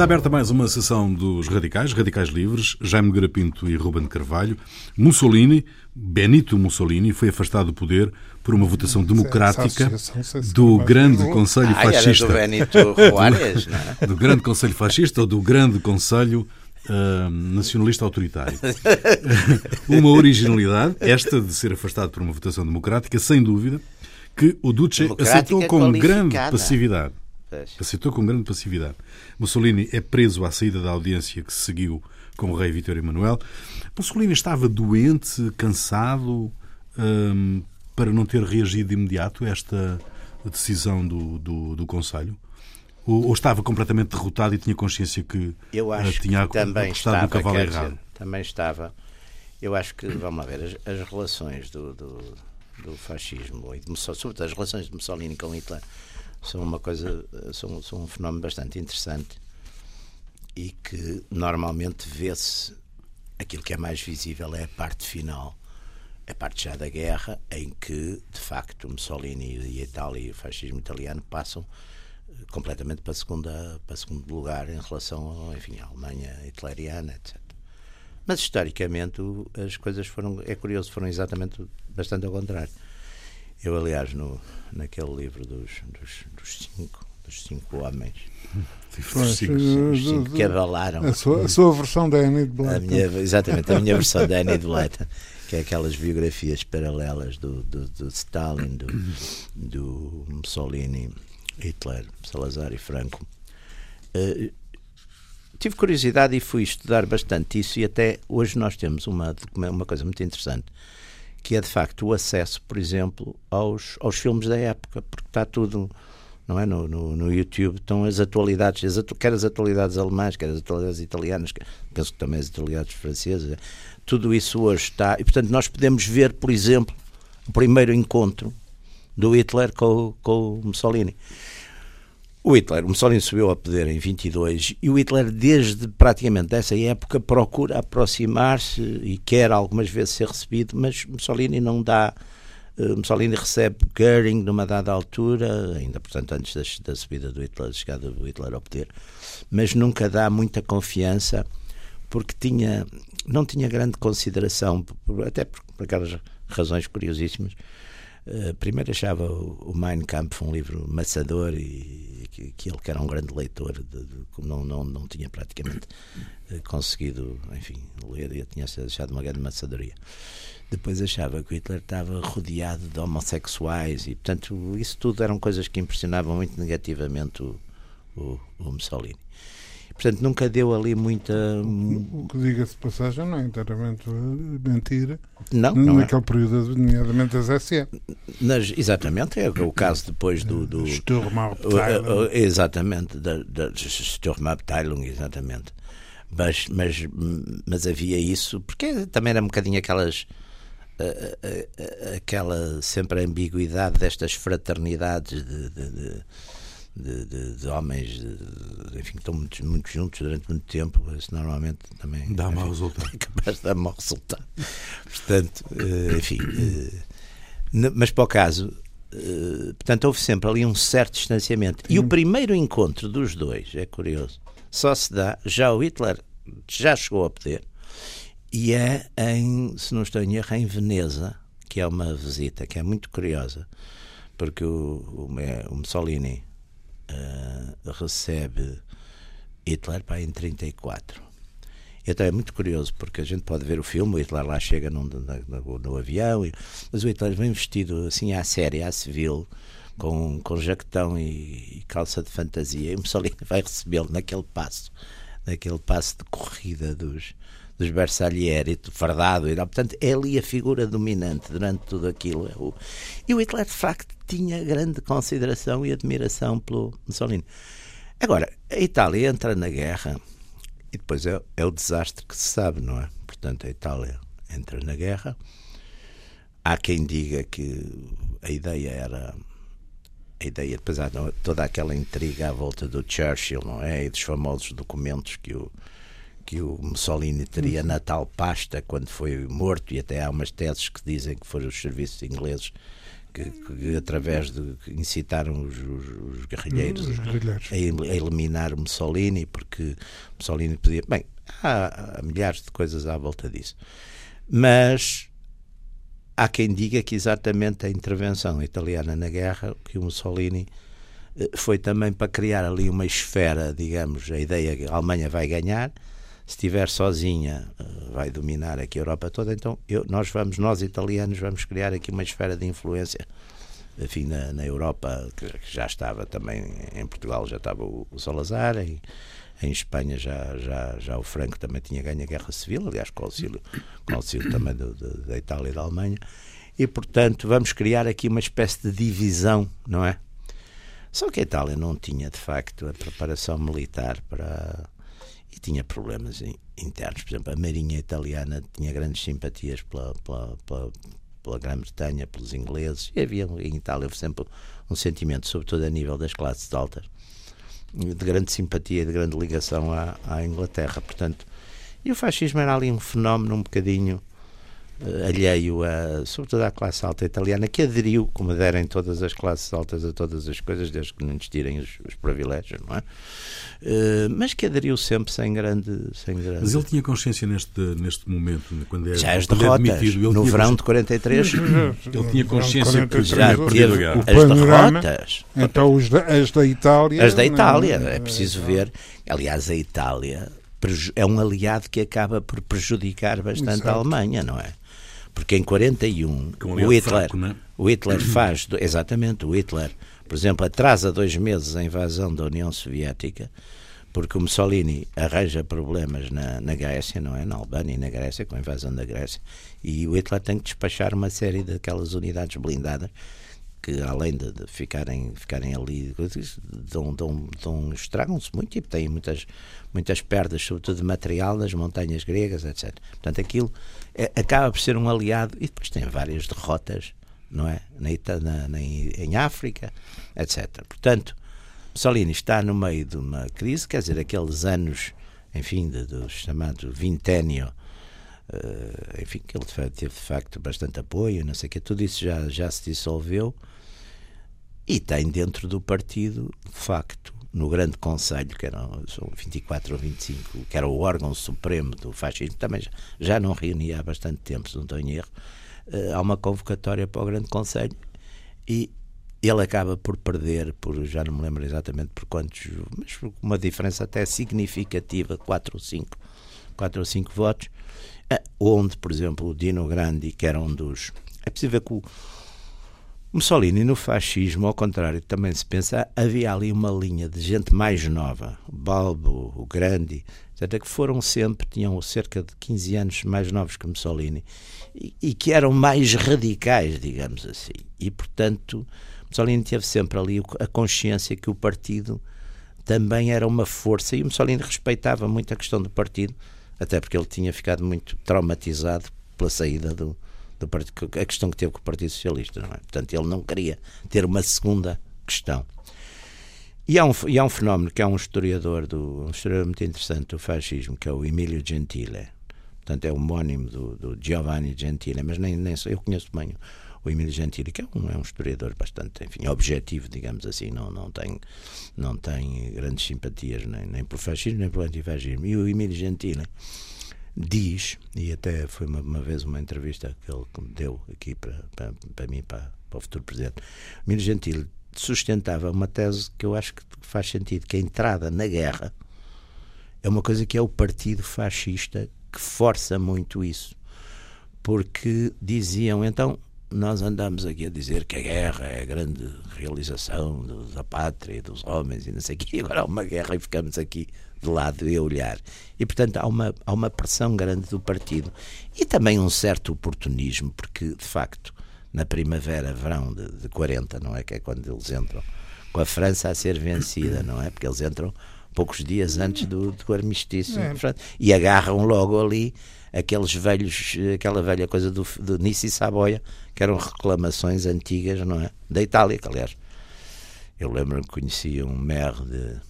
Está aberta mais uma sessão dos Radicais, Radicais Livres, Jaime Garapinto e Ruben Carvalho. Mussolini, Benito Mussolini, foi afastado do poder por uma votação democrática do grande Conselho ah, Fascista. do Benito Juárez, é? Do grande Conselho Fascista ou do grande Conselho uh, Nacionalista Autoritário. uma originalidade, esta de ser afastado por uma votação democrática, sem dúvida, que o Duce aceitou com grande passividade. Aceitou com grande passividade. Mussolini é preso à saída da audiência que se seguiu com o rei Vítor Emanuel. Mussolini estava doente, cansado, um, para não ter reagido de imediato a esta decisão do, do, do Conselho? Ou, ou, estava completamente derrotado e tinha consciência que Eu acho uh, tinha que também estava, no cavalo dizer, errado? também estava. Eu acho que, vamos lá ver, as, as relações do, do, do, fascismo e de, sobretudo as relações de Mussolini com Hitler são uma coisa, são, são um fenómeno bastante interessante e que normalmente vê-se aquilo que é mais visível é a parte final, a parte já da guerra, em que de facto Mussolini e a Itália e o fascismo italiano passam eh, completamente para, segunda, para segundo lugar em relação enfim, à Alemanha hitleriana, etc. Mas historicamente as coisas foram, é curioso, foram exatamente bastante ao contrário. Eu, aliás, no, naquele livro dos, dos, dos cinco, dos cinco homens, os cinco, os cinco que abalaram. A sua, a sua versão da Annie de Blyton. Minha, exatamente, a minha versão da Annie de Blyton, que é aquelas biografias paralelas do, do, do Stalin, do, do Mussolini, Hitler, Salazar e Franco. Uh, tive curiosidade e fui estudar bastante isso e até hoje nós temos uma, uma coisa muito interessante que é de facto o acesso, por exemplo, aos, aos filmes da época, porque está tudo não é? No, no, no YouTube estão as atualidades, as atu quer as atualidades alemãs, quer as atualidades italianas, penso que também as atualidades francesas, tudo isso hoje está. E portanto, nós podemos ver, por exemplo, o primeiro encontro do Hitler com, com o Mussolini. O Hitler, o Mussolini subiu ao poder em 22 e o Hitler, desde praticamente essa época, procura aproximar-se e quer algumas vezes ser recebido, mas Mussolini não dá. Uh, Mussolini recebe Goering numa dada altura, ainda portanto antes da, da subida do Hitler, da chegada do Hitler ao poder, mas nunca dá muita confiança porque tinha, não tinha grande consideração, até por, por aquelas razões curiosíssimas. Uh, primeiro achava o, Mein Kampf um livro maçador e que, que ele, que era um grande leitor, de, de, não, não, não tinha praticamente eh, conseguido, enfim, ler e tinha deixado uma grande maçadoria. Depois achava que o Hitler estava rodeado de homossexuais e, portanto, isso tudo eram coisas que impressionavam muito negativamente o, o, o Mussolini. Portanto, nunca deu ali muita. O que diga-se passagem não é inteiramente mentira. Não, não é. Naquele é. período, nomeadamente das SE. Nas, exatamente, é o caso depois do. do Sturmabteilung. Exatamente, da, da Sturmabteilung, exatamente. Mas, mas, mas havia isso, porque também era um bocadinho aquelas. aquela sempre ambiguidade destas fraternidades de, de, de de, de, de homens de, enfim, que estão muito, muito juntos durante muito tempo, isso normalmente também dá mau resultado. É capaz de dar mau resultado. Portanto, eh, enfim, eh, mas para o caso, eh, portanto, houve sempre ali um certo distanciamento. E o primeiro encontro dos dois, é curioso, só se dá, já o Hitler já chegou a poder, e é em, se não estou em erro, em Veneza, que é uma visita que é muito curiosa, porque o, o, o Mussolini uh, recebe Hitler para em 34. Então é muito curioso, porque a gente pode ver o filme, o Hitler lá chega num, no, no, avião, mas o Hitler vem vestido assim à séria, à civil, com, com jaquetão e, e calça de fantasia, e Mussolini vai recebê-lo naquele passo, naquele passo de corrida dos, dos Bersaglieri, fardado, e, portanto é ali a figura dominante durante tudo aquilo. É e o Hitler de facto tinha grande consideração e admiração pelo Mussolini. Agora, a Itália entra na guerra e depois é, é o desastre que se sabe, não é? Portanto, a Itália entra na guerra. Há quem diga que a ideia era a ideia, depois há toda aquela intriga à volta do Churchill, não é? E dos famosos documentos que o, que o Mussolini teria na tal pasta quando foi morto, e até há umas teses que dizem que foram os serviços ingleses que, que através de que incitaram os, os, os guerrilheiros, Os guerrilheiros. a, a eliminar Mussolini, porque Mussolini podia. Bem, há, há milhares de coisas à volta disso. Mas há quem diga que exatamente a intervenção italiana na guerra, que o Mussolini eh, foi também para criar ali uma esfera, digamos, a ideia que a Alemanha vai ganhar, se estiver sozinha eh, vai dominar aqui a Europa toda, então eu- nós vamos, nós italianos, vamos criar aqui uma esfera de influência enfim, na, na Europa, que que já estava também, em Portugal já estava o, o Salazar, em, em Espanha já, já, já o Franco também tinha ganho a Guerra Civil, aliás, com o auxílio, com o auxílio também do- do- da Itália e da Alemanha, e portanto vamos criar aqui uma espécie de divisão, não é? Só que a Itália não tinha de facto a preparação militar para. E tinha problemas in- internos. Por exemplo, a Marinha Italiana tinha grandes simpatias pela, pela, pela, pela Grã-Bretanha, pelos ingleses, e havia em Itália sempre um sentimento, sobretudo a nível das classes altas, de grande simpatia de grande ligação à, à Inglaterra. Portanto, e o fascismo era ali um fenómeno um bocadinho alheio, a, sobretudo à classe alta italiana, que aderiu, como aderem todas as classes altas a todas as coisas, desde que não lhes tirem os, os privilégios, não é? Eh, mas que aderiu sempre sem grande. Sem grande... Mas ele tinha consciência neste, neste momento, quando é, já as quando é derrotas, demitido. Ele no verão de 43, Ele tinha consciência que já a teve as panorama- derrotas. Então os da- as da Itália. As da Itália, não, é preciso ver. Aliás, a Itália é um aliado que acaba por prejudicar bastante a Exato. Alemanha, não é? Porque em 41 Com um o Hitler, fraco, é? o Hitler faz, exatamente, o Hitler, por exemplo, atrasa dois meses a invasão da União Soviética, porque o Mussolini arranja problemas na, na Grécia, não é? Na Albânia e na Grécia, com a invasão da Grécia, e o Hitler tem que despachar uma série daquelas unidades blindadas que além de, de ficarem, ficarem ali, dão, dão, dão, estragam-se muito e têm muitas, muitas perdas, sobretudo de material das montanhas gregas, etc. Portanto, aquilo é- acaba por ser um aliado e depois tem várias derrotas, não é? Na, Ita- na, em África, etc. Portanto, Mussolini está no meio de uma crise, quer dizer, aqueles anos, enfim, de- do chamado vinténio, eh, enfim, que ele teve de facto bastante apoio, não sei o que, tudo isso já, já se dissolveu e tem dentro do partido, de facto, no grande conselho, que eram são 24 ou 25, que era o órgão supremo do fascismo, também já, já não reunia há bastante tempo, se não estou em erro, eh, há uma convocatória para o grande conselho e ele acaba por perder, por já não me lembro exatamente por quantos, mas por uma diferença até significativa, 4 ou 5, 4 ou 5 votos, eh, onde, por exemplo, o Dino Grandi, que era um dos. É ver que o Mussolini no fascismo, ao contrário, também se pensa, havia ali uma linha de gente mais nova, o Balbo, o Grandi, etc., que foram sempre, tinham cerca de 15 anos mais novos que Mussolini, e, e que eram mais radicais, digamos assim. E, portanto, Mussolini teve sempre ali a consciência que o partido também era uma força, e o Mussolini respeitava muito a questão do partido, até porque ele tinha ficado muito traumatizado pela saída do, do a questão que teve com o Partido Socialista, não é? Portanto, ele não queria ter uma segunda questão. E há um, e há um fenómeno que é um historiador, do, um historiador muito interessante do fascismo, que é o Emílio Gentile. Portanto, é homónimo do, do Giovanni Gentile, mas nem, nem eu conheço bem o, Emílio Gentile, que é um, é um historiador bastante, enfim, objetivo, digamos assim, não, não, tem, não tem grandes simpatias nem, nem por fascismo nem por antifascismo. E o Emílio Gentile diz, e até foi uma, uma vez uma entrevista que ele deu aqui para, para, para mim, para, para o futuro presidente, o Emílio Gentile sustentava uma tese que eu acho que faz sentido, que a entrada na guerra é uma coisa que é o partido fascista que força muito isso. Porque diziam, então, nós andamos aqui a dizer que a guerra é a grande realização da pátria dos homens e não sei o quê, agora há uma guerra e ficamos aqui de lado e a olhar. E, portanto, há uma, há uma pressão grande do partido e também um certo oportunismo, porque, de facto, na primavera, verão de, de 40, não é? Que é quando eles entram com a França a ser vencida, não é? Porque eles entram poucos dias antes do, do armistício É. E agarram logo ali aqueles velhos, aquela velha coisa do, do Nice e Saboia, que eram reclamações antigas, não é? Da Itália, que aliás, eu lembro-me que conhecia um maire de,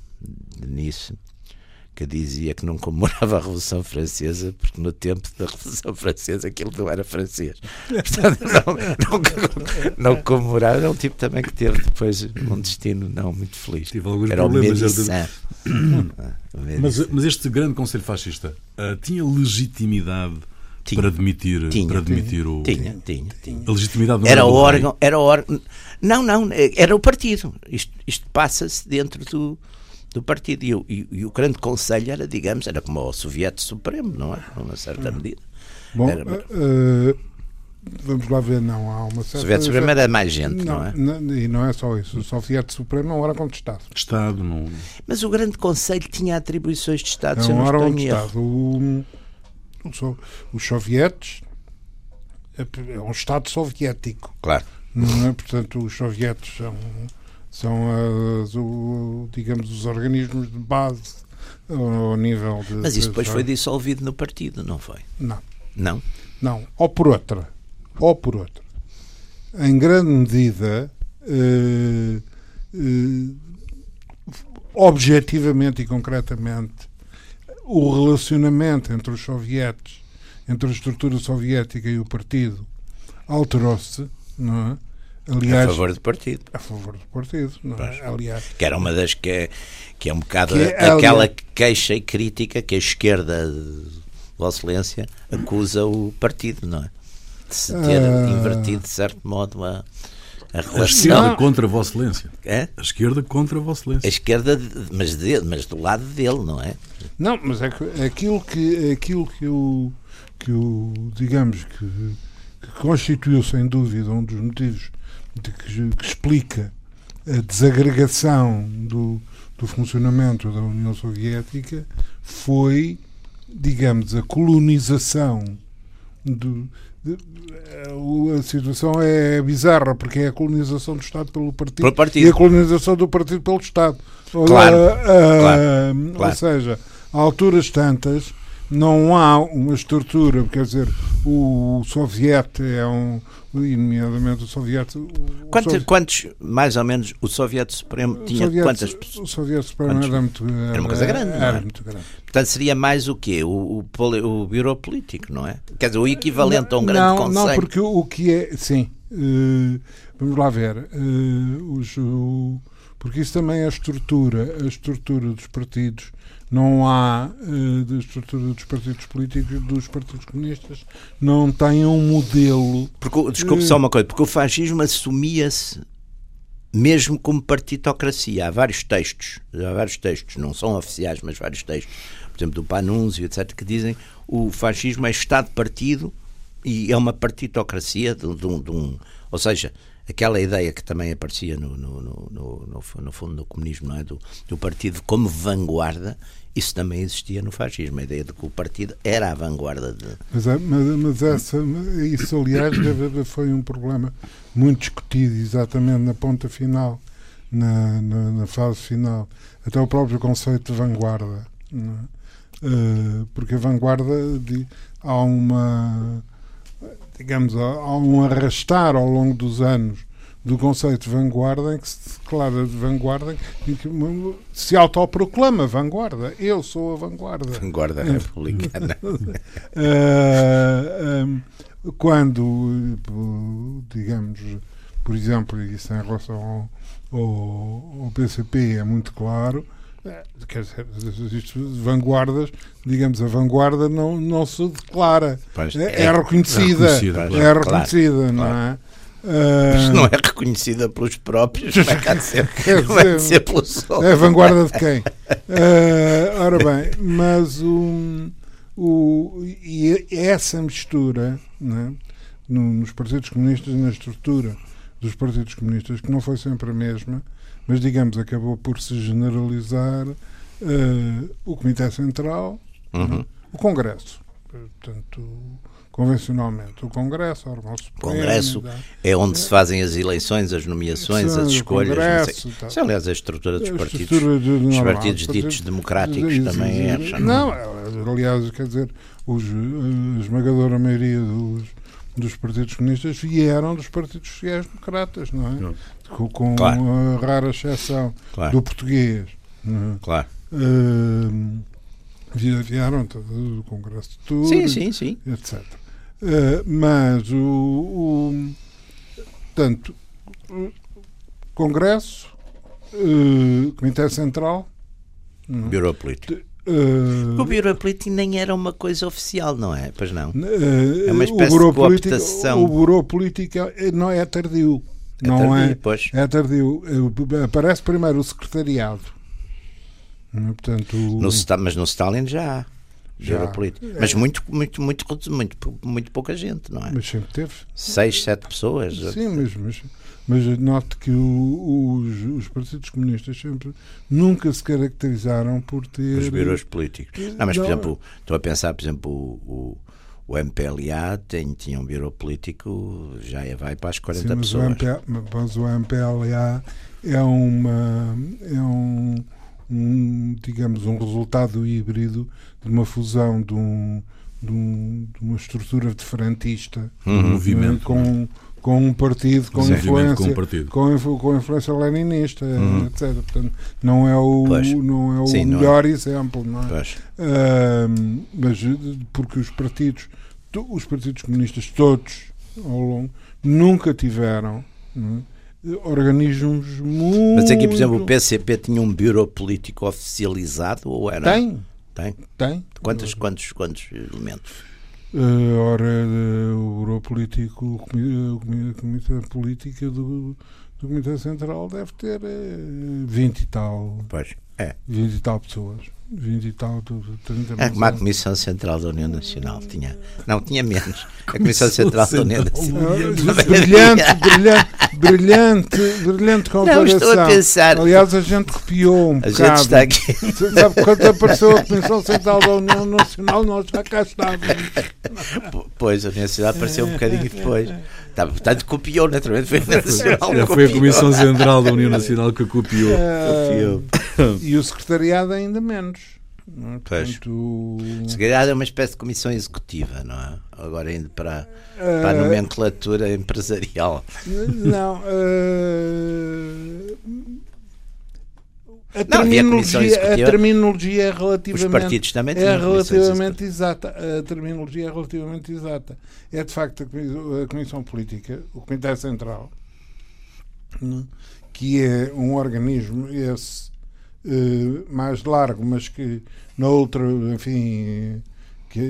de Nice que dizia que não comemorava a Revolução Francesa porque no tempo da Revolução Francesa aquilo não era francês. Portanto, não, não, não comemorava. É um tipo também que teve depois um destino não muito feliz. Tive alguns era problemas. Médecin. Mas, mas este grande Conselho Fascista uh, tinha legitimidade Tinha. para admitir, Tinha, para admitir o. Tinha, tinha, tinha. A legitimidade Era o órgão, era o órgão. Não, não, era o partido. Isto, isto passa-se dentro do, do partido. E, o- e- e o grande conselho era, digamos, era como o Soviético Supremo, não é? Numa certa medida. Bom, Era- eh, vamos lá ver, não. Há uma O certa. Soviético Supremo era mais gente, não, Não, é? não, e não é só isso. O Soviético Supremo um órgão de Estado. Estado, não. Mas o grande conselho tinha atribuições de Estado, É se eu um não estou em erro. Estado. O, o os sovietes é, é um Estado soviético. Claro. Não é? Portanto, os sovietes são, são as, o- digamos, os organismos de base ao, nível de. Mas isso depois de- foi dissolvido no partido, não foi? Não. Não? Não, ou por outra, ou por outra. Em grande medida, eh, eh, objetivamente e concretamente, o relacionamento entre os sovietes, entre a estrutura soviética e o partido, alterou-se, não é? Aliás, a favor do partido. a favor do partido, não é? Aliás, Que era uma das que é, que é um bocado Que é, aquela aliás- queixa e crítica que a esquerda, de Vossa Excelência, acusa o partido, não é? De se ter Ah. invertido, de certo modo, a, a A relação. esquerda Não. contra Vossa Excelência. É? A esquerda contra Vossa A Excelência. esquerda, de- mas, de, mas do lado dele, não é? Não, mas é que aquilo que aquilo que o que o digamos que, que constituiu sem dúvida um dos motivos de que, que explica a desagregação do, do funcionamento da União Soviética foi, digamos, a colonização do a- situação é bizarra porque é a colonização do Estado pelo partido, partido. e a colonização do partido pelo Estado. Claro, Ah, ah, claro, claro. Ou seja, a alturas tantas não há uma estrutura, quer dizer, o soviete é um, e nomeadamente o soviete... o Quantos, sovi- quantos, mais ou menos, o Soviético Supremo o tinha soviete- quantas pessoas? O soviete supremo Quantos? era muito... Era, uma coisa grande, não Era é? muito grande. Portanto, seria mais o quê? O, o, o Bureau Político, não é? Quer dizer, o equivalente a um grande não, conselho. Não, porque o que é. Sim. eh, vamos lá ver. eh, os, o- porque isso também é a estrutura, a estrutura dos partidos. Não há da estrutura dos partidos políticos, dos partidos comunistas, não tem um modelo. Porque, desculpe só uma coisa, porque o fascismo assumia-se mesmo como partitocracia. Há vários textos, há vários textos, não são oficiais, mas vários textos, por exemplo, do Panunzio, etc., que dizem o fascismo é Estado-partido e é uma partitocracia de, de de um- Ou seja, aquela ideia que também aparecia no, no, no, no, fundo do comunismo, não é? Do, do partido como vanguarda, isso também existia no fascismo, a ideia de que o partido era a vanguarda de. Mas, é- mas, mas essa, isso, aliás, foi um problema muito discutido exatamente na ponta final, na, na, na fase final. Até o próprio conceito de vanguarda. é? Eh, porque a vanguarda há uma digamos há, um arrastar ao longo dos anos do conceito de vanguarda em que se declara de vanguarda em que se autoproclama vanguarda eu sou a vanguarda Vanguarda republicana. ah, um, quando, eh, digamos, por exemplo, isso em relação ao, ao, ao PCP é muito claro, eh, quer dizer, isto de vanguardas, digamos, a vanguarda não, não se declara, Pois, é, é- é reconhecida, é reconhecida, é claro, reconhecida, não é? Ah, Se não é reconhecida pelos próprios, como é que há de ser, é de ser pelos outros? É a vanguarda de quem? Ah, ora bem, mas o, o, e essa mistura né, no- nos partidos comunistas na estrutura dos partidos comunistas, que não foi sempre a mesma, mas digamos acabou por se generalizar ah, o Comitê Central, Uhum. o Congresso. Portanto, convencionalmente, o Congresso, o órgão O supremo, Congresso da- é onde se fazem as eleições, as nomeações, as escolhas. não Congresso sei. tal. Isso, aliás, a estrutura dos A partidos, estrutura de- dos normal, partidos dos ditos democráticos também é. Não, aliás, quer dizer, os, a esmagadora maioria dos, dos partidos comunistas vieram dos partidos sociais-democratas, não é? Não. Com, com Claro. a rara exceção Claro, do português. não é? claro. Hum, vieram do Congresso de Tours, sim, sim, sim. etc. Uh, mas o, o portanto, Congresso, uh, Comitê Central, Bureau Político. Uh, o Bureau Político nem era uma coisa oficial, não é? Pois não. Uh, é uma espécie de cooptação. O Bureau Político não é tardio. É não tardio, é, pois. é tardio. Aparece primeiro o secretariado. Portanto, o... no, mas no Stalin já há. Já. Político. É. Mas muito, muito, muito, muito, muito pouca gente, não é? Mas sempre teve. Seis, sete pessoas. Sim, mas, mas, mas note que o, os, os partidos comunistas sempre nunca se caracterizaram por ter. Os bureaus políticos. Não, mas, por exemplo, estou a pensar, por exemplo, o, o, o MPLA tem, tinha um bureau político, já vai para as 40 Sim, mas pessoas. O MPLA, mas o MPLA é uma. É um, um, digamos, um resultado híbrido de uma fusão de, um, de, um, de uma estrutura diferentista um movimento com, com um partido com Sim, influência com, um partido. com, com influência leninista uhum. etc portanto não é o pois. não é o Sim, melhor não é. exemplo não é Pois. uh, mas porque os partidos os partidos comunistas todos ao longo nunca tiveram é? organismos muito. Mas aqui, por exemplo, o PCP tinha um bureau político oficializado ou era? Tem. Tem? Tem. Quantos, quantos, quantos elementos? Uh, ora, uh, o bureau político, o comitê, comitê política do, do Comitê Central deve ter uh, 20 e tal. Pois, é. 20 e tal pessoas. 20 e tal, 30 É como a Comissão Central da União Nacional tinha. Não, tinha menos. A Comissão Central da União Nacional. Brilhante, brilhante, brilhante, brilhante comparação. Não, estou a pensar. Aliás, a gente copiou um A bocado. gente está aqui. Sabe, quando apareceu a Comissão Central da União Nacional, nós já cá estávamos. Pois, a Universidade apareceu um bocadinho depois. Tá, portanto, copiou, naturalmente. Foi a Nacional. Foi a Comissão Central da União Nacional que a copiou. Copiou. E o secretariado ainda menos. É? Pois. Portanto, o- Se calhar é uma espécie de comissão executiva, não é? Agora indo para, para a nomenclatura empresarial. Não. eh, a, Não, terminologia, a terminologia é Os relativamente. partidos também É relativamente exata. A terminologia é relativamente exata. É de facto a Comissão Política, o Comitê Central, né, que é um organismo esse eh, mais largo, mas que na outra, enfim, que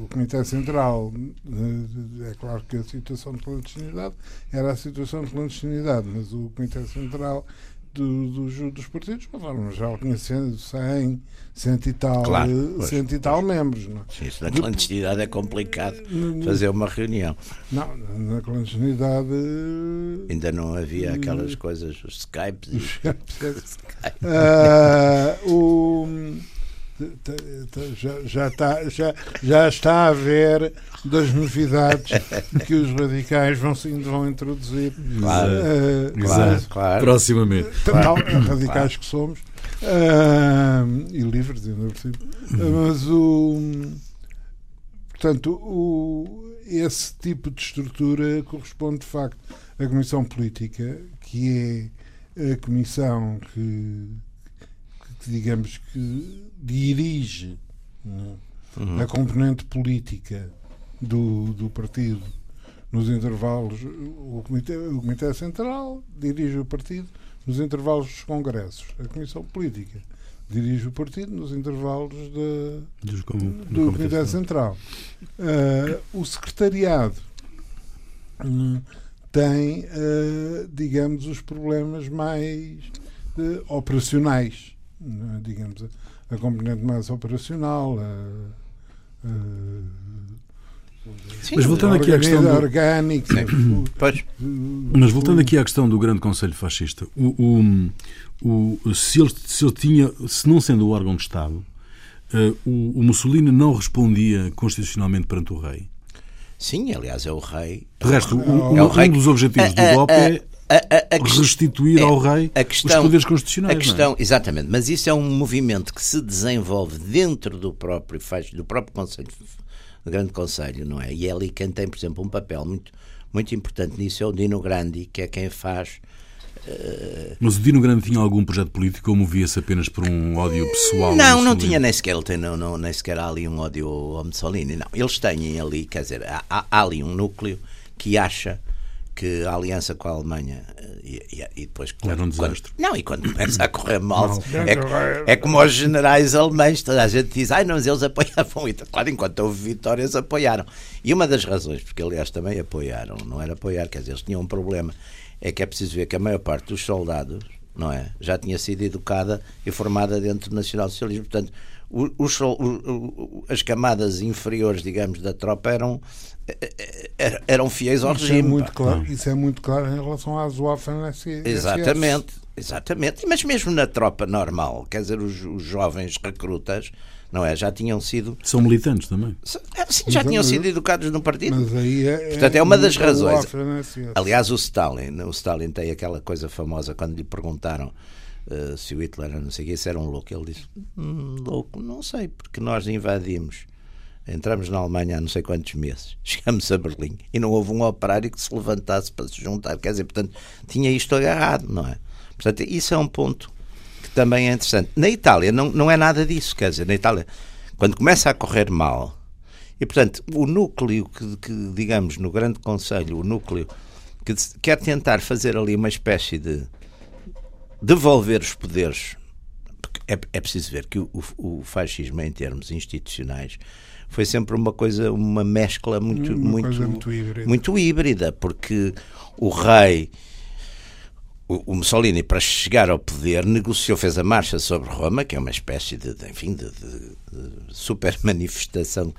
o Comitê Central, eh, é claro que a situação de clandestinidade era a situação de clandestinidade, mas o Comitê Central do- dos, dos partidos, conforme já tinha 100, 100, 100 e tal, Claro, eh, 100 e tal membros. Não, Sim, Isso na clandestinidade é complicado fazer uma reunião. não na clandestinidade. eh, Ainda não havia aquelas coisas, os Skypes. e- Ah, o, t- t- já, já, está, já, já está a haver das novidades que os radicais vão, vão introduzir. Claro, Ah, claro, claro. Proximamente. Tal, radicais que somos ah, e livres ainda por cima. Ah, mas o portanto o, esse tipo de estrutura corresponde de facto à comissão política que é a comissão que, que digamos que dirige Uhum. a componente política do, do partido nos intervalos o comitê, o comitê central dirige o partido nos intervalos dos congressos a comissão política dirige o partido nos intervalos com- do do Comitê Central. Ah, o secretariado hum, tem, ah, digamos, os problemas mais eh, operacionais? Digamos, a, a componente mais operacional. a- a- Mas voltando aqui à questão do- orgânica, Pois, Mas voltando aqui à questão do grande Conselho Fascista, o, o- o- se, ele, se ele tinha, se não sendo o órgão de Estado, eh, o, o Mussolini não respondia constitucionalmente perante o rei. sim, aliás, é o rei. De resto, o- É o um, rei um dos objetivos do A- a- golpe é a- a- a restituir é, ao rei a os questão- poderes constitucionais. A é? questão, exatamente, mas isso é um movimento que se desenvolve dentro do próprio do próprio Conselho, do Grande Conselho, não é? E é ali quem tem, por exemplo, um papel muito muito importante nisso é o Dino Grandi, que é quem faz Mas o Dino Grande tinha algum projeto político ou movia-se apenas por um ódio pessoal? Não, não tinha nem sequer, ele tem, não, não, nem sequer há ali um ódio ao Mussolini. Não, eles têm ali, quer dizer, há, há ali um núcleo que acha que a aliança com a Alemanha e, e, e depois quando, era um desastre. Quando, não, e quando começa a correr mal, é, é, como os generais alemães, toda a gente diz, ai não, mas eles apoiavam Hitler. Claro, enquanto houve vitórias, apoiaram. E uma das razões, porque aliás também apoiaram, não era apoiar, quer dizer, eles tinham um problema, é que é preciso ver que a maior parte dos soldados, não é, já tinha sido educada e formada dentro do nacional-socialismo, portanto, os, as camadas inferiores, digamos, da tropa eram eram fiéis ao isso regime. É muito claro, isso é muito claro em relação às Waffen-SS. Exatamente, exatamente. Mas mesmo na tropa normal, quer dizer, os, os, jovens recrutas, não é? Já tinham sido. São militantes também. É, sim, já tinham sido educados no partido. Mas aí é, Portanto, é uma das razões. Aliás, o Stalin, o Stalin tem aquela coisa famosa quando lhe perguntaram. Uh, se o Hitler não sei o que, se era um louco, ele disse: hum, louco, não sei, porque nós invadimos Entramos na Alemanha há não sei quantos meses, chegamos a Berlim e não houve um operário que se levantasse para se juntar. Quer dizer, portanto, tinha isto agarrado, não é? Portanto, isso é um ponto que também é interessante. Na Itália não, não é nada disso, quer dizer, na Itália, quando começa a correr mal, e portanto, o núcleo que, que digamos, no Grande Conselho, o núcleo que quer tentar fazer ali uma espécie de devolver os poderes, é, é preciso ver que o, o, o fascismo, em termos institucionais, foi sempre uma coisa, uma mescla muito, uma muito, muito híbrida. muito híbrida, porque o rei o Mussolini, para chegar ao poder, negociou, fez a marcha sobre Roma, que é uma espécie de, de enfim, de, de, de, super manifestação,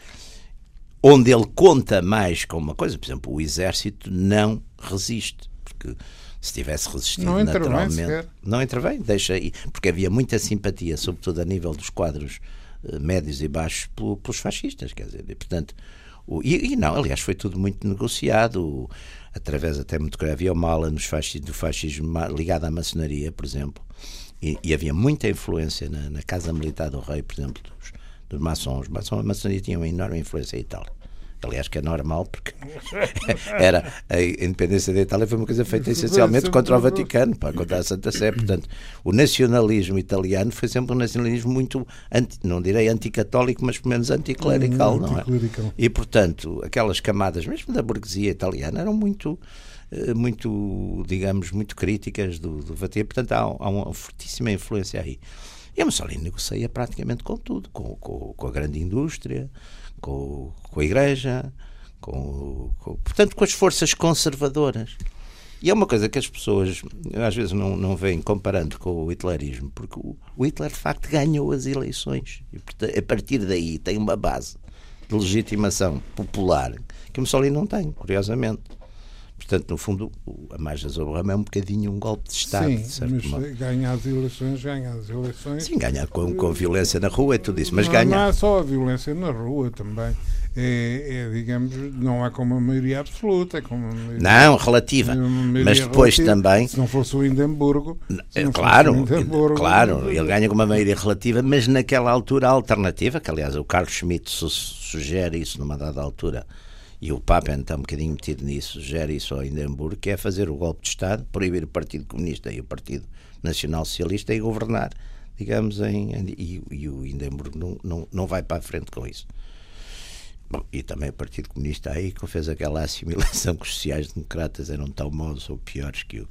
onde ele conta mais com uma coisa, por exemplo, o exército não resiste, porque se tivesse resistido não naturalmente, não intervém, deixa aí, porque havia muita simpatia, sobretudo a nível dos quadros médios e baixos pelos fascistas, quer dizer, e, portanto, o, e, e, não, aliás, foi tudo muito negociado, o, através até muito grave, havia uma ala nos fascismo, do fascismo ligada à maçonaria, por exemplo, e, e havia muita influência na, na, Casa Militar do Rei, por exemplo, dos, dos maçons. Os maçons, a maçonaria tinha uma enorme influência em Itália aliás que é normal porque era a independência da Itália foi uma coisa feita essencialmente contra o Vaticano, para contra a Santa Sé, portanto o nacionalismo italiano foi sempre um nacionalismo muito anti, não direi anticatólico, mas pelo menos anticlerical, hum, não é? E portanto aquelas camadas mesmo da burguesia italiana eram muito eh, muito, digamos, muito críticas do, do Vaticano, portanto há, há uma fortíssima influência aí. E a Mussolini negocia praticamente com tudo, com, com, com a grande indústria, com, com a Igreja, com, com, portanto, com as forças conservadoras. E é uma coisa que as pessoas às vezes não, não veem comparando com o hitlerismo, porque o, Hitler de facto ganhou as eleições e a partir daí tem uma base de legitimação popular que o Mussolini não tem, curiosamente. Portanto, no fundo, a margem sobre o ramo é um bocadinho um golpe de Estado. Sim, mas modo. ganha as eleições, ganha as eleições. Sim, ganha com, com violência na rua e tudo isso, mas não, ganha. Não é só a violência na rua também. É, é, digamos, não é com uma maioria absoluta, é com uma maioria, Não, relativa. Mas depois relativa. também. Se não fosse o Indemburgo. claro, o Indemburgo, claro, ele ganha com uma maioria relativa, mas naquela altura a alternativa, que aliás o Carlos Schmitt sugere isso numa dada altura e o Papa está um bocadinho metido nisso, gera isso ao Hindenburgo, que é fazer o golpe de Estado, proibir o Partido Comunista e o Partido Nacional Socialista e governar, digamos, em, e, e o Hindenburgo não, não, não vai para a frente com isso. Bom, e também o Partido Comunista aí que fez aquela assimilação que os sociais-democratas eram tão maus ou piores que o,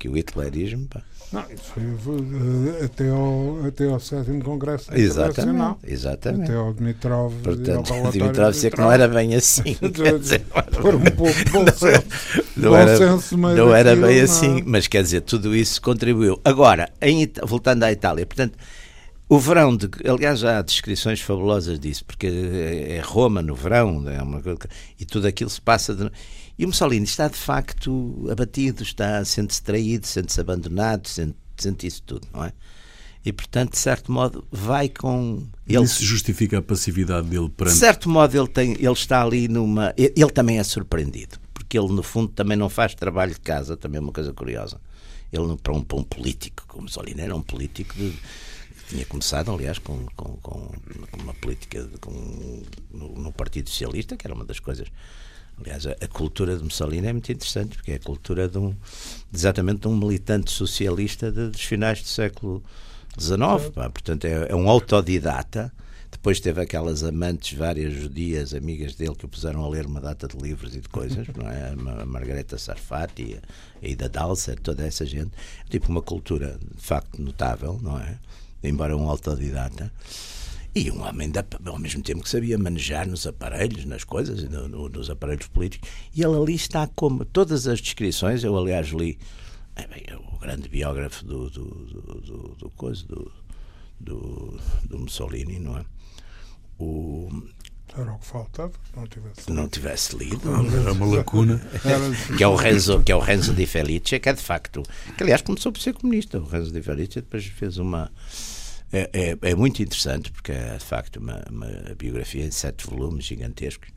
que o hitlerismo. Pá. Não, isso foi, eh, até, ao, até ao sétimo Congresso Exatamente, exatamente. Até ao Dimitrov. Portanto, ao Dimitrov dizia que não era bem assim. dizer, Por um pouco bom senso. Não, era, não era bem não. assim, mas quer dizer, tudo isso contribuiu. Agora, em, voltando à Itália, portanto, o verão, de, aliás, há descrições fabulosas disso, porque é Roma no verão, é uma, e tudo aquilo se passa. De, e o Mussolini está de facto abatido, está sente-se traído, sente-se abandonado, sente, sente isso tudo, não é? E portanto, de certo modo, vai com. Ele Isso justifica a passividade dele perante. De certo modo, ele, tem, ele está ali numa. Ele também é surpreendido, porque ele, no fundo, também não faz trabalho de casa, também é uma coisa curiosa. Ele, para, um, para um político, como Mussolini era um político de, tinha começado, aliás, com, com, com uma política com, no, no, Partido Socialista, que era uma das coisas Aliás, a, a, cultura de Mussolini é muito interessante, porque é a cultura de um, exatamente de um militante socialista de, dos finais do século XIX. Pá. Portanto, é, é, um autodidata. Depois teve aquelas amantes, várias judias, amigas dele, que o puseram a ler uma data de livros e de coisas, não é? A Margareta Sarfati, a Ida Dalser, toda essa gente. Tipo, uma cultura, de facto, notável, não é? Embora um autodidata. E um homem, da, ao mesmo tempo que sabia manejar nos aparelhos, nas coisas, no, no, nos aparelhos políticos. E ele ali está como. Todas as descrições, eu aliás li. É bem, é o grande biógrafo do, do, do, do, do, coisa, do, do, do Mussolini, não é? O, era o que faltava, não tivesse lido. Não tivesse lido. Era uma lacuna. que, é o Renzo, que é o Renzo di Felice, que é de facto. Que aliás começou por ser comunista. O Renzo di Felice depois fez uma é, é, é, muito interessante, porque é de facto uma, uma biografia em sete volumes gigantescos.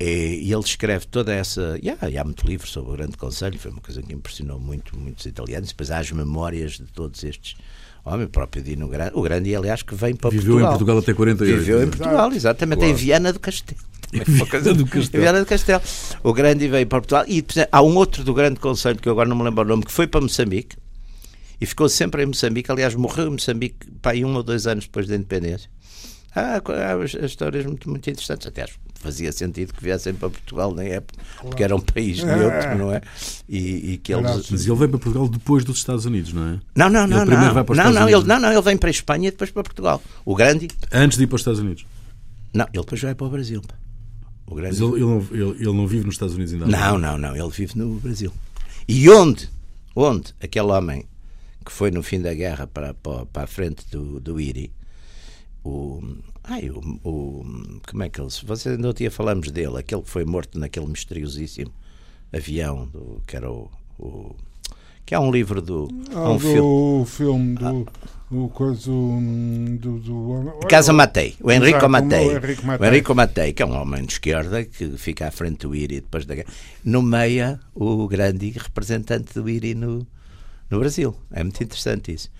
E, e ele escreve toda essa. E há, há muito livro sobre o Grande Conselho, foi uma coisa que impressionou muito muitos italianos. Depois há as memórias de todos estes homens, o próprio Dino Grande, o Grande, aliás, que vem para Viveu Portugal. Viveu em Portugal até 48. Viveu em Portugal, exatamente, claro. em Viana do Castelo. Viana do Castelo. Viana do Castelo. O Grande veio para Portugal. E há um outro do Grande Conselho, que eu agora não me lembro o nome, que foi para Moçambique e ficou sempre em Moçambique. Aliás, morreu em Moçambique pá, um ou dois anos depois da independência. Há, há histórias muito, muito interessantes. Até fazia sentido que viessem para Portugal na época, claro. porque era um país neutro, não é? E, e que eles... Mas ele vem para Portugal depois dos Estados Unidos, não é? Não, não, não. Ele primeiro não. vai para os não, Estados não, Unidos. Ele, não, não, ele vem para a Espanha e depois para Portugal. O grande. Antes de ir para os Estados Unidos? Não, ele depois vai para o Brasil. O grande... Mas ele, ele, não, ele, ele não vive nos Estados Unidos ainda? Não, não, não. Ele vive no Brasil. E onde? Onde aquele homem que foi no fim da guerra para, para, para a frente do, do IRI, o, ai, o, o, como é que ele. Você ainda dia falamos dele, aquele que foi morto naquele misteriosíssimo avião, do, que era o, o que é um livro do. Ah, um do filme, do, ah. o coisa do, do, Casa Matei, o Enrico Matei. O Enrico Matei, que é um homem de esquerda que fica à frente do IRI depois da guerra, nomeia o grande representante do IRI no, no Brasil. É muito interessante isso.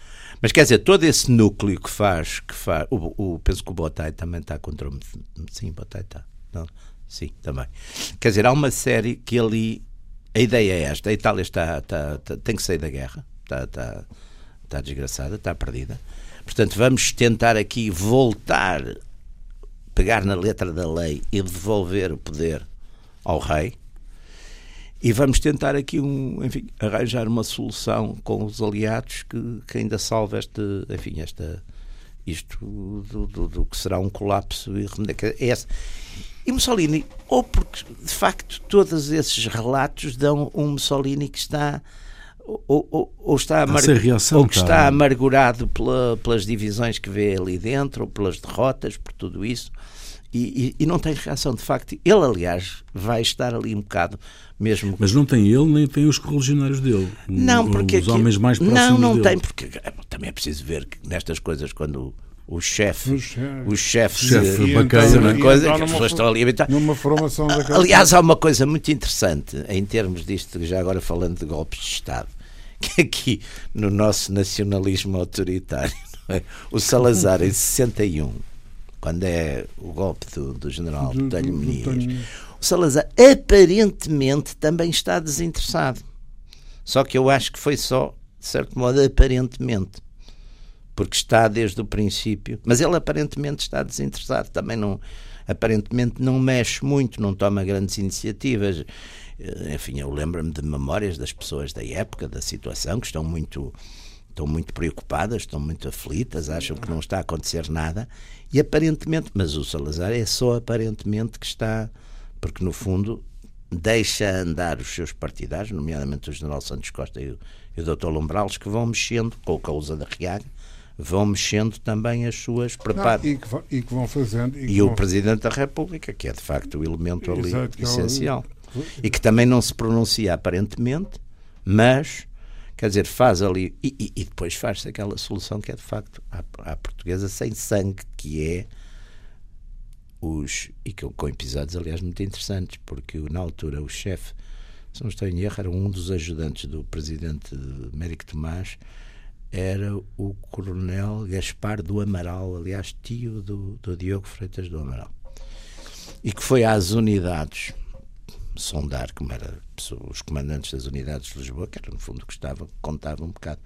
Mas quer dizer, todo esse núcleo que faz, que faz o, o penso que o Botai também está contra o. Sim, Botai está. Não, sim, também. Quer dizer, há uma série que ali. A ideia é esta: a Itália está, está, está tem que sair da guerra, está, está, está desgraçada, está perdida. Portanto, vamos tentar aqui voltar, pegar na letra da lei e devolver o poder ao rei e vamos tentar aqui um, enfim, arranjar uma solução com os aliados que, que ainda salve este, enfim, esta, isto do, do, do que será um colapso e é E Mussolini, ou porque de facto todos esses relatos dão um Mussolini que está ou, ou, ou está, amar... reação, ou que está amargurado pela, pelas divisões que vê ali dentro, ou pelas derrotas, por tudo isso. E, e, e, não tem reação. De facto, ele, aliás, vai estar ali um bocado mesmo. Mas não tem ele, nem tem os correligionários dele. Não, porque. Os homens mais próximos Não, não dele. tem, porque é, também é preciso ver que nestas coisas, quando o chefe, o chefe, chefe bacana, uma coisa que as pessoas estão ali a habitar. Numa formação daquela Aliás, há uma coisa muito interessante em termos disto, já agora falando de golpes de Estado, que aqui no nosso nacionalismo autoritário, é? o Salazar em 61 quando é o golpe do, do general Botelho Muniz, o Salazar aparentemente também está desinteressado. Só que eu acho que foi só, de certo modo, aparentemente. Porque está desde o princípio. Mas ele aparentemente está desinteressado. Também não. Aparentemente não mexe muito, não toma grandes iniciativas. Eh, enfim, eu lembro-me de memórias das pessoas da época, da situação, que estão muito estão muito preocupadas, estão muito aflitas, acham que não está a acontecer nada e aparentemente, mas o Salazar é só aparentemente que está, porque no fundo deixa andar os seus partidários, nomeadamente o General Santos Costa e o, e o Dr. Lombrales, que vão mexendo com a causa da Riaga, vão mexendo também as suas preparadas. E, e, que vão fazendo. E, e o vão... Presidente da República, que é de facto o elemento ali Exato, essencial. É o... E que também não se pronuncia aparentemente, mas Quer dizer, faz ali. E, e, e depois faz-se aquela solução que é de facto à, à, portuguesa sem sangue, que é os. E com, com episódios, aliás, muito interessantes, porque na altura o chefe, se não estou em erro, era um dos ajudantes do presidente Mérico Tomás, era o coronel Gaspar do Amaral, aliás, tio do, do Diogo Freitas do Amaral. E que foi às unidades sondar como eram os comandantes das unidades de Lisboa, que era no fundo o que estava, contava um bocado.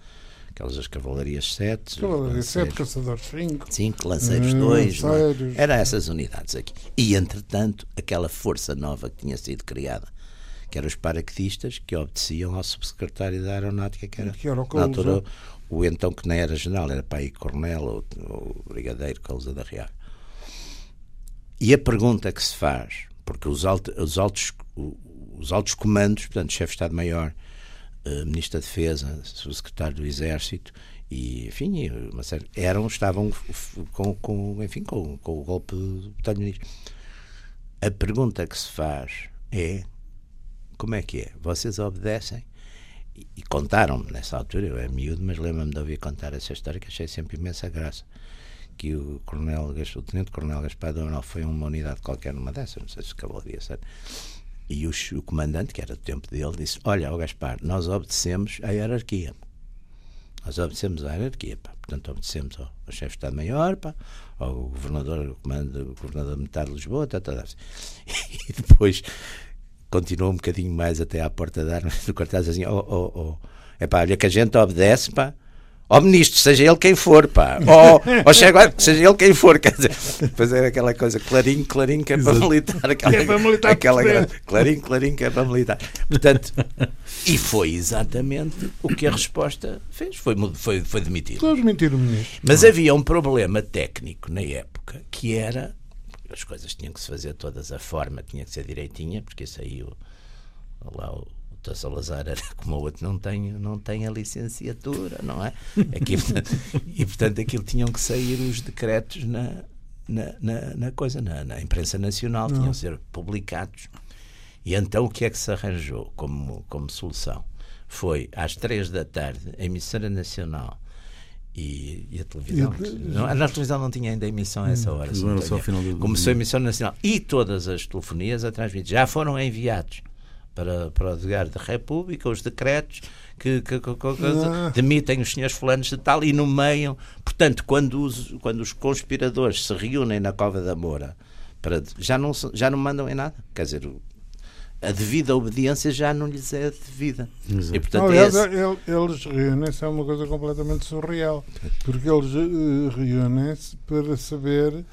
Aquelas as cavalarias 7, Cavalaria 7, caçadores 5. 5, lanceiros Hum, 2, lanceiros. eram essas unidades aqui. E entretanto, aquela força nova que tinha sido criada, que eram os paraquedistas, que obedeciam ao subsecretário da Aeronáutica, que era, Que era o na altura o então que nem era general, era aí coronel ou, ou brigadeiro Cousa da Real. E a pergunta que se faz, porque os, os altos, os altos comandos, portanto, chefe de Estado-Maior, eh, Ministro da Defesa, Secretário do Exército e, enfim, uma série, eram, estavam com, com, enfim, com, com o golpe do Botelho-Ministro. A pergunta que se faz é como é que é? Vocês obedecem? E, e contaram-me nessa altura, eu era miúdo, mas lembro-me de ouvir contar essa história que achei sempre imensa graça. Que o coronel, o tenente coronel Gaspar Donal foi uma unidade qualquer numa dessas, não sei se cavalaria, certo? E o, o comandante, que era do tempo dele, disse: Olha, ó Gaspar, nós obedecemos à hierarquia. Nós obedecemos à hierarquia, pá. Portanto, obedecemos ao, ao chefe de Estado-Maior, ao governador, ao comando, o governador militar de Lisboa, tá, tá, tá. E depois continuou um bocadinho mais até à porta da arma do quartel, assim: Oh, oh, oh. É pá, olha que a gente obedece, pá. Ó ministro, seja ele quem for, pá. Chefe, de guarda, seja ele quem for. Quer dizer, depois era aquela coisa, clarinho, clarinho, que é para militar. Aquela, Que é para militar aquela grande- clarinho, clarinho, que é para militar. Portanto, e foi exatamente o que a resposta fez. Foi, foi, foi demitir. Todos mentiram o ministro. Mas havia um problema técnico na época que era as coisas tinham que se fazer todas a forma tinha que ser direitinha porque isso aí o, lá o, Dr. Salazar era como o outro não tem não tem a licenciatura não é Aqui, portanto, e portanto aquilo tinham que sair os decretos na na, na, na coisa na, na imprensa nacional tinham que ser publicados e então o que é que se arranjou como como solução foi às três da tarde a emissora nacional e, e a televisão. E a- não, a televisão não tinha ainda emissão a essa hora. se Não não Começou a emissão nacional e todas as telefonias a transmitir. Já foram enviados para, para o Degar da República os decretos que, que- que- que- que Ah. demitem os senhores fulanos de tal e nomeiam. Portanto, quando os, quando os conspiradores se reúnem na Cova da Moura, para, já, não, já não mandam em nada. Quer dizer, a devida obediência já não lhes é devida. Exato. E, portanto, Aliás, esse- ele- eles reúnem-se é uma coisa completamente surreal. Porque eles eh, reúnem-se para saber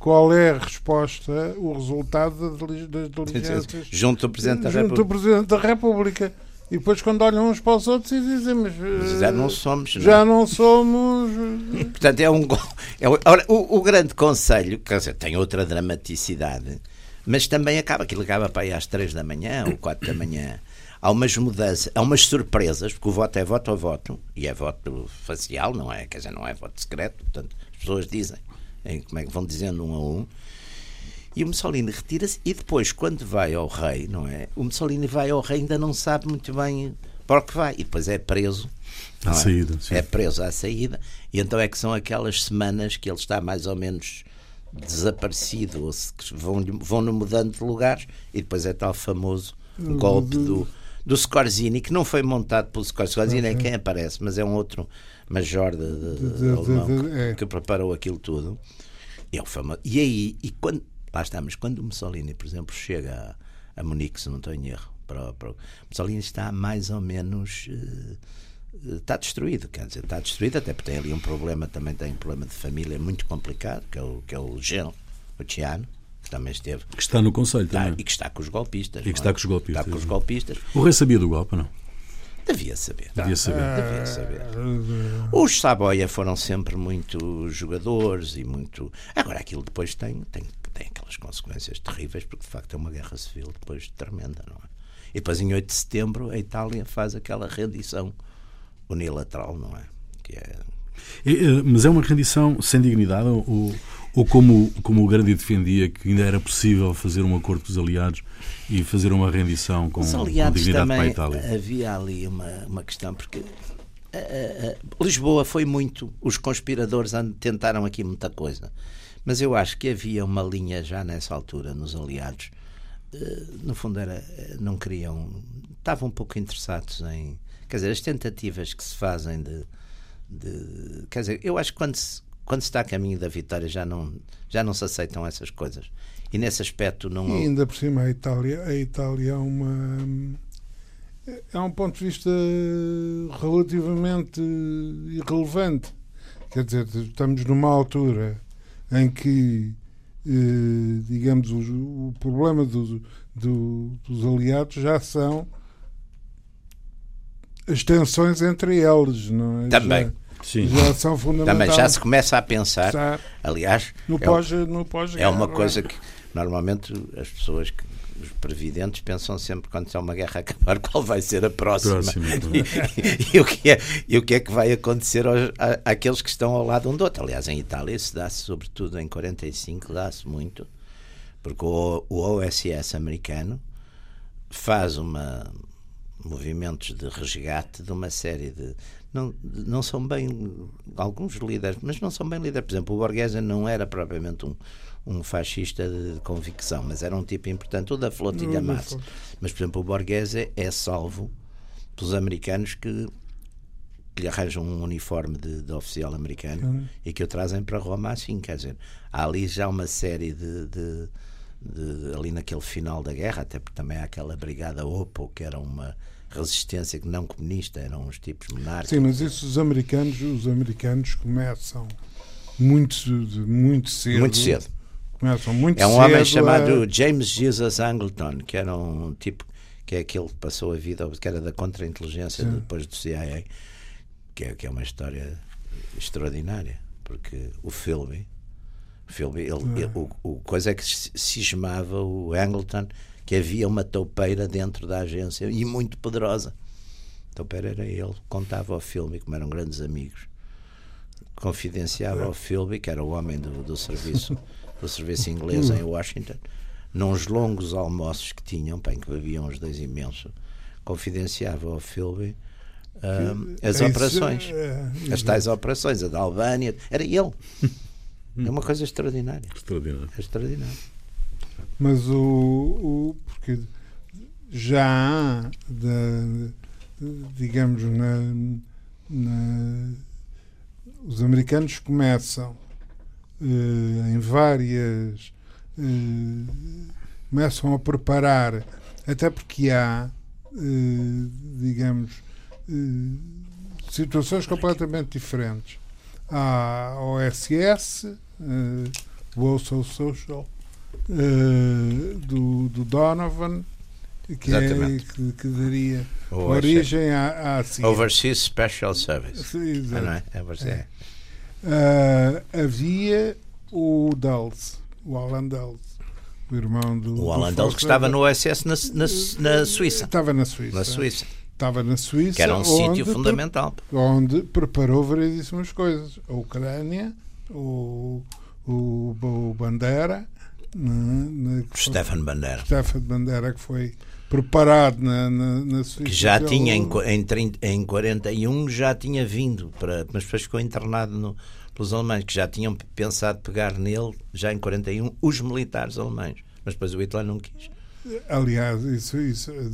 qual é a resposta, o resultado das dili- das diligências junto ao Presidente da junto República. ao Presidente da República. E depois, quando olham uns para os outros, e dizem: Mas Já não somos. não é? já não somos. Portanto, é um. É, ora, o, o grande conselho, quer dizer, tem outra dramaticidade, mas também acaba, aquilo acaba para aí às 3 da manhã ou 4 da manhã. Há umas mudanças, há umas surpresas, porque o voto é voto a voto, e é voto facial, não é? Quer dizer, não é voto secreto, portanto, as pessoas dizem, em- como é que vão dizendo um a um. E o Mussolini retira-se e depois, quando vai ao rei, não é? O Mussolini vai ao rei e ainda não sabe muito bem para o que vai. E depois é preso. À é? saída, sim. É preso à saída. E então é que são aquelas semanas que ele está mais ou menos desaparecido, ou se, que vão, vão-no mudando de lugares, e depois é tal famoso golpe do, do Scorzini, que não foi montado pelo Scorzini. Scorzini é quem aparece, mas é um outro major de, de- de De- de- alemão de- que- é. que preparou aquilo tudo. E, é o famoso. e aí, e quando, lá estamos, quando o Mussolini, por exemplo, chega a, a Munique, se não estou em erro, para, o- para, Mussolini está mais ou menos. eh, está destruído, quer dizer, está destruído, até porque tem ali um problema, também tem um problema de família muito complicado, que é o, que é o Jean, o Tiano, que também esteve. Que está no Conselho está- também. e que está com os golpistas. E que está é? com os golpistas, Está com os golpistas. O rei sabia do golpe, não? Devia saber. Devia saber. Devia saber. Os Saboia foram sempre muito jogadores e muito. Agora, aquilo depois tem, tem, tem aquelas consequências terríveis, porque de facto é uma guerra civil depois tremenda, não é? E depois, em 8 de setembro, a Itália faz aquela rendição unilateral, não é? Que é. É, Mas é uma rendição sem dignidade ou, ou como, como o Grandi defendia que ainda era possível fazer um acordo com os aliados e fazer uma rendição com, Os com aliados dignidade para a também Itália? havia ali uma, uma questão, porque eh, eh, Lisboa foi muito. Os conspiradores tentaram aqui muita coisa. Mas eu acho que havia uma linha já nessa altura nos aliados. eh, no fundo, era, eh, não queriam. Estavam um pouco interessados em. Quer dizer, as tentativas que se fazem de. de- quer dizer, eu acho que quando se, quando se está a caminho da vitória já não, já não se aceitam essas coisas. E nesse aspecto não. E ainda por cima a Itália, a Itália é uma é um ponto de vista relativamente irrelevante. Quer dizer, estamos numa altura em que, eh, digamos, o, o problema do, do, dos aliados já são as tensões entre eles, não é? Também. Já, Sim. já são fundamentais. Também já se começa a pensar. Aliás, no é, pós, no pós é uma coisa que normalmente as pessoas que os previdentes pensam sempre quando há uma guerra acabar qual vai ser a próxima, Próxima, e, e o que é, e o que é que vai acontecer aos, a, àqueles que estão ao lado um do outro. Aliás, em Itália isso dá-se sobretudo em 45, dá-se muito, porque o, o OSS americano faz uma movimentos de resgate de uma série de não, não são bem alguns líderes, mas não são bem líderes. Por exemplo, o Borghese não era propriamente um, um fascista de convicção, mas era um tipo importante, o da flotilha massa. Mas, por exemplo, o Borghese é salvo pelos americanos que, que lhe arranjam um uniforme de, de oficial americano Uhum. e que o trazem para Roma assim. Quer dizer, há ali já uma série de, de, de- ali naquele final da guerra, até porque também há aquela brigada Oppo, que era uma resistência que não comunista, eram uns tipos monárquicos. Sim, mas isso os americanos, os americanos começam muito, muito cedo. Muito cedo. Começam muito É um homem a- chamado James Jesus Angleton, que era um tipo que é aquele que passou a vida, que era da contra-inteligência depois do CIA, que é, que é uma história extraordinária, porque o Philby, o, Philby ele, Ah. ele- o, o coisa é que cismava o Angleton que havia uma toupeira dentro da agência e muito poderosa. A toupeira era ele, contava ao Philby, como eram grandes amigos, confidenciava ao Philby, que era o homem do, do serviço do serviço inglês em Washington, nos longos almoços que tinham, bem que bebiam os dois imenso, confidenciava ao Philby ahm, as É isso, operações, é, as tais operações, a da Albânia, era ele. É uma coisa extraordinária. Extraordinário. É extraordinário. Mas o, o porque já há, da- digamos, na, na- os americanos começam eh, em várias eh, começam a preparar até porque há eh, digamos eh, situações completamente diferentes. Há a OSS eh, o Also Social eh, do, do Donovan que, é, que, que daria origem à, à CIA. Overseas Special Service. Ah, exato. não é? É. Ah, havia o Dulles, o Alan Dulles, o irmão do. O Alan Dulles que estava no OSS na, na, na Suíça. Estava na Suíça. Na Suíça. Estava na Suíça. Que era um sítio fundamental. Onde preparou variedíssimas coisas. A Ucrânia, o, o, o Bandera, foi- Stefan Bandera. Stefan Bandera, que foi preparado na, na, na Suíça. que já tinha em, em, 30, em 41 já tinha vindo para mas depois ficou internado no- pelos alemães que já tinham pensado pegar nele já em 41 os militares alemães mas depois o Hitler não quis Aliás, isso, isso, é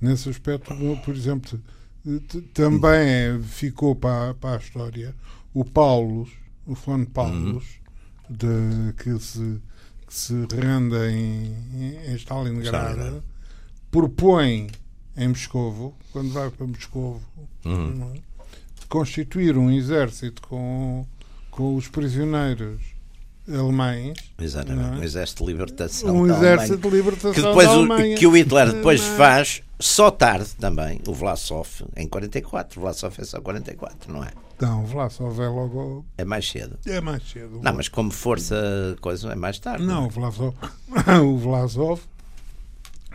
nesse aspecto, por exemplo, também ficou para, para a história o Paulus, o Fone Paulus, de, que, se, que se rende em, em Stalingrado, Stalingrado. propõe em Moscovo, quando vai para Moscovo, Uhum. é? constituir um exército com, com os prisioneiros alemães, exatamente é? um exército de libertação um exército Alemanha, de libertação que depois o, que o Hitler depois é? faz só tarde também o Vlasov em 44 o Vlasov é só 44 não é Não, Vlasov é logo. é mais cedo É mais cedo. não mas como força coisa é mais tarde Não, o Vlasov, o Vlasov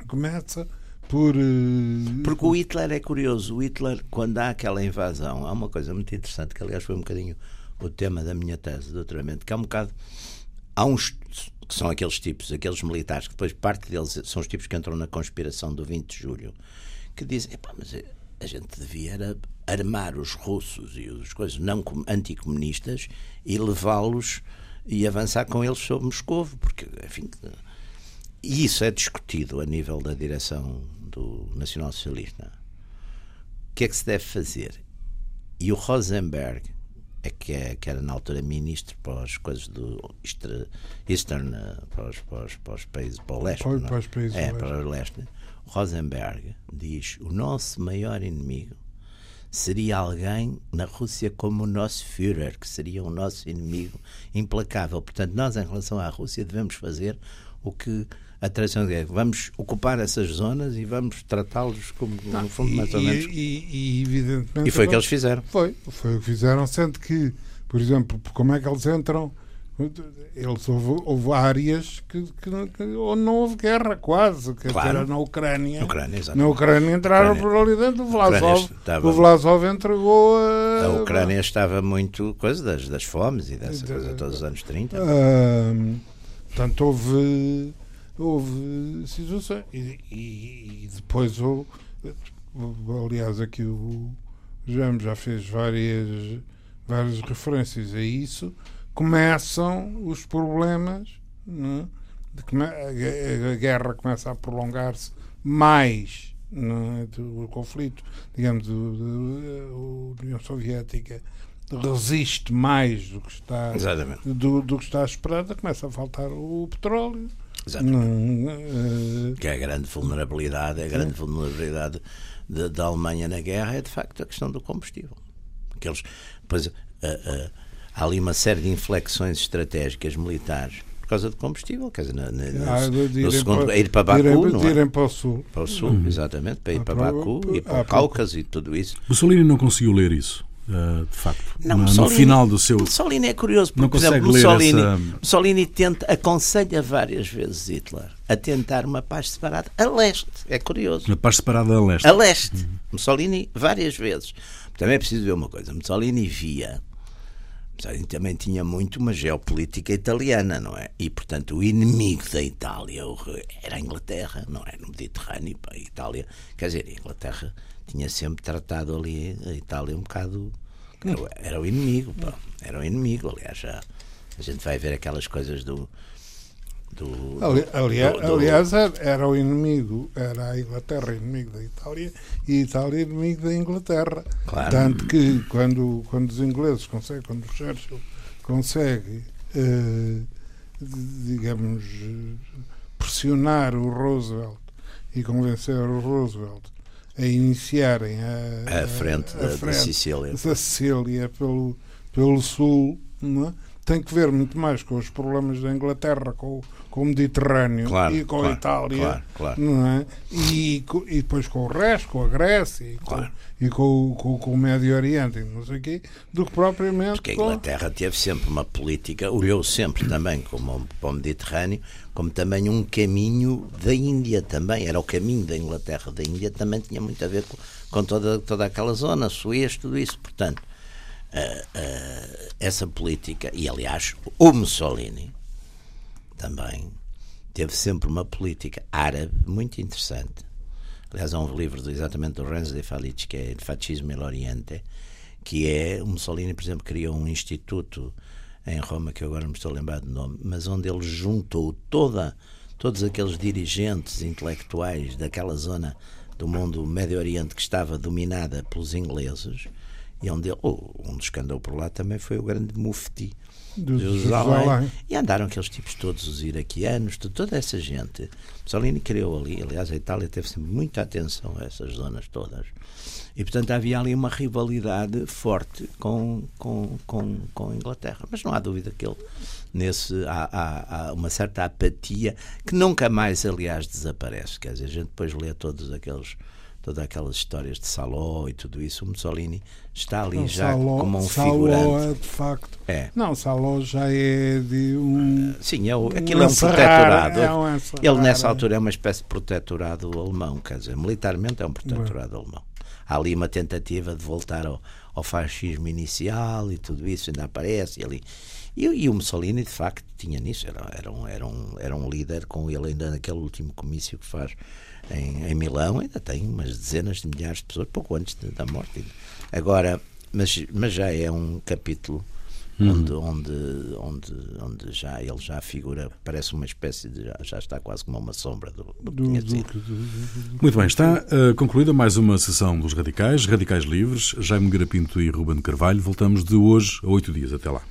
começa por. eh, Porque o Hitler é curioso. O Hitler, quando há aquela invasão, há uma coisa muito interessante, que aliás foi um bocadinho o tema da minha tese de doutoramento, que é um bocado. Há uns que são aqueles tipos, aqueles militares, que depois parte deles são os tipos que entram na conspiração do 20 de julho, que dizem: mas a gente devia era armar os russos e os coisas não com- anticomunistas e levá-los e avançar com eles sobre Moscou, porque, enfim. E isso é discutido a nível da direção do Nacional Socialista. O que é que se deve fazer? E o Rosenberg é que, é, que era na altura ministro para as coisas do Eastern, eh, para os, para os, para os países, para o leste. Para, para os países é, para o leste. Rosenberg diz: o nosso maior inimigo seria alguém na Rússia como o nosso Führer, que seria o nosso inimigo implacável. Portanto, nós, em relação à Rússia, devemos fazer o que a tradição é. Vamos ocupar essas zonas e vamos tratá-los como, no fundo, mais ou e, menos. E, e, evidentemente. E foi o que eles fizeram. Foi, foi o que fizeram, sendo que, por exemplo, como é que eles entram? Eles houve, houve áreas que, que, que, onde não houve guerra, quase. Que Claro. era na Ucrânia. Ucrânia, na Ucrânia entraram Ucrânia. por ali dentro. O Vlasov, estava- o Vlasov entregou a. A Ucrânia estava muito coisa das, das fomes e dessa De- coisa todos os anos 30. Ahm, portanto, houve, houve situações. E, e- e depois houve. Aliás, aqui o James já fez várias, várias referências a isso. Começam os problemas. é? Come- a, guerra começa a prolongar-se mais. é? Do- o conflito, digamos, a União Soviética resiste mais do que está do, do que está esperado, começa a faltar o petróleo. Exatamente. Eh, Que é a grande vulnerabilidade, a grande vulnerabilidade da, Alemanha na guerra é de facto a questão do combustível. Aqueles, pois, ah, ah, há ali uma série de inflexões estratégicas militares por causa do combustível, quer dizer, na- na- no, ah, de no irem segundo, para- ir para de irem- Baku, de não é? irem para o sul. para o sul, exatamente, para ir Ah, para para- Baku e para ah, o Cáucaso e tudo isso. Mussolini não conseguiu ler isso, eh, de facto. Não, no Mussolini- final do seu. Mussolini é curioso, porque, Não por exemplo, Mussolini, essa- Mussolini tenta, aconselha várias vezes Hitler a tentar uma paz separada a leste. É curioso. Na paz separada a leste. A leste. Mussolini, várias vezes. Também é preciso ver uma coisa. Mussolini via. Também tinha muito uma geopolítica italiana, não é? E, portanto, o inimigo da Itália era a Inglaterra, não é? No Mediterrâneo, a Itália. Quer dizer, a Inglaterra tinha sempre tratado ali a Itália um bocado. Era, o- era o inimigo, pá. Era o inimigo. Aliás, já a gente vai ver aquelas coisas do. Do Ali- alia- do- do- aliás, era, o inimigo, era a Inglaterra inimigo da Itália e a Itália inimigo da Inglaterra. Claro. Tanto que quando, quando os ingleses conseguem, quando o Churchill consegue, eh, digamos, pressionar o Roosevelt e convencer o Roosevelt a iniciarem a, a frente da, da Sicília. da Sicília pelo, pelo sul, não é? Tem que ver muito mais com os problemas da Inglaterra, com, o- com o Mediterrâneo Claro, e com claro, a Itália, claro, claro. não é? E, e depois com o resto, com a Grécia e com, e com, o- com, com o Médio Oriente não sei o quê, do que propriamente Porque a Inglaterra teve sempre uma política, olhou sempre também como para o Mediterrâneo, como também um caminho da Índia também. Era o caminho da Inglaterra da Índia, também tinha muito a ver com, com toda, toda aquela zona, Suez, tudo isso. Portanto, ah, essa política, e aliás, o Mussolini também teve sempre uma política árabe muito interessante. Aliás, há um livro exatamente do Renzo de Falici, que é Fascismo e l'Oriente, que é, o Mussolini, por exemplo, criou um instituto em Roma, que eu agora me estou a lembrar do nome, mas onde ele juntou toda, todos aqueles dirigentes intelectuais daquela zona do mundo Médio Oriente que estava dominada pelos ingleses, e oh, um dos que andou por lá também foi o grande mufti de Jerusalém. E andaram aqueles tipos todos, os iraquianos, to- toda essa gente. Mussolini criou ali, aliás, a Itália teve sempre muita atenção a essas zonas todas. E, portanto, havia ali uma rivalidade forte com, com, com, com a Inglaterra. Mas não há dúvida que ele, nesse, há, há, há uma certa apatia que nunca mais, aliás, desaparece. Quer dizer, a gente depois lê todos aqueles todas aquelas histórias de Saló e tudo isso, o Mussolini está ali Não, já Saló- como um Saló figurante. é de facto. É. Não, Saló já é de um. Sim, é o, um aquilo é um protetorado. é um encerrar. Ele, nessa altura, é uma espécie de protetorado alemão, quer dizer, militarmente é um protetorado alemão. Há ali uma tentativa de voltar ao, ao fascismo inicial e tudo isso ainda aparece. Ali. E, e o Mussolini, de facto, tinha nisso. Era, era, um, era, um, era um líder, com ele ainda naquele último comício que faz em, em Milão, ainda tem umas dezenas de milhares de pessoas, pouco antes de- da morte. Agora, mas, mas já é um capítulo uhum. onde, onde, onde, onde já ele já figura, parece uma espécie de. já, já está quase como uma sombra do, do, do, do Muito bem, está uh, concluída mais uma sessão dos Radicais, Radicais Livres, Jaime Garapinto e Ruben Carvalho. Voltamos de hoje a oito dias. Até lá.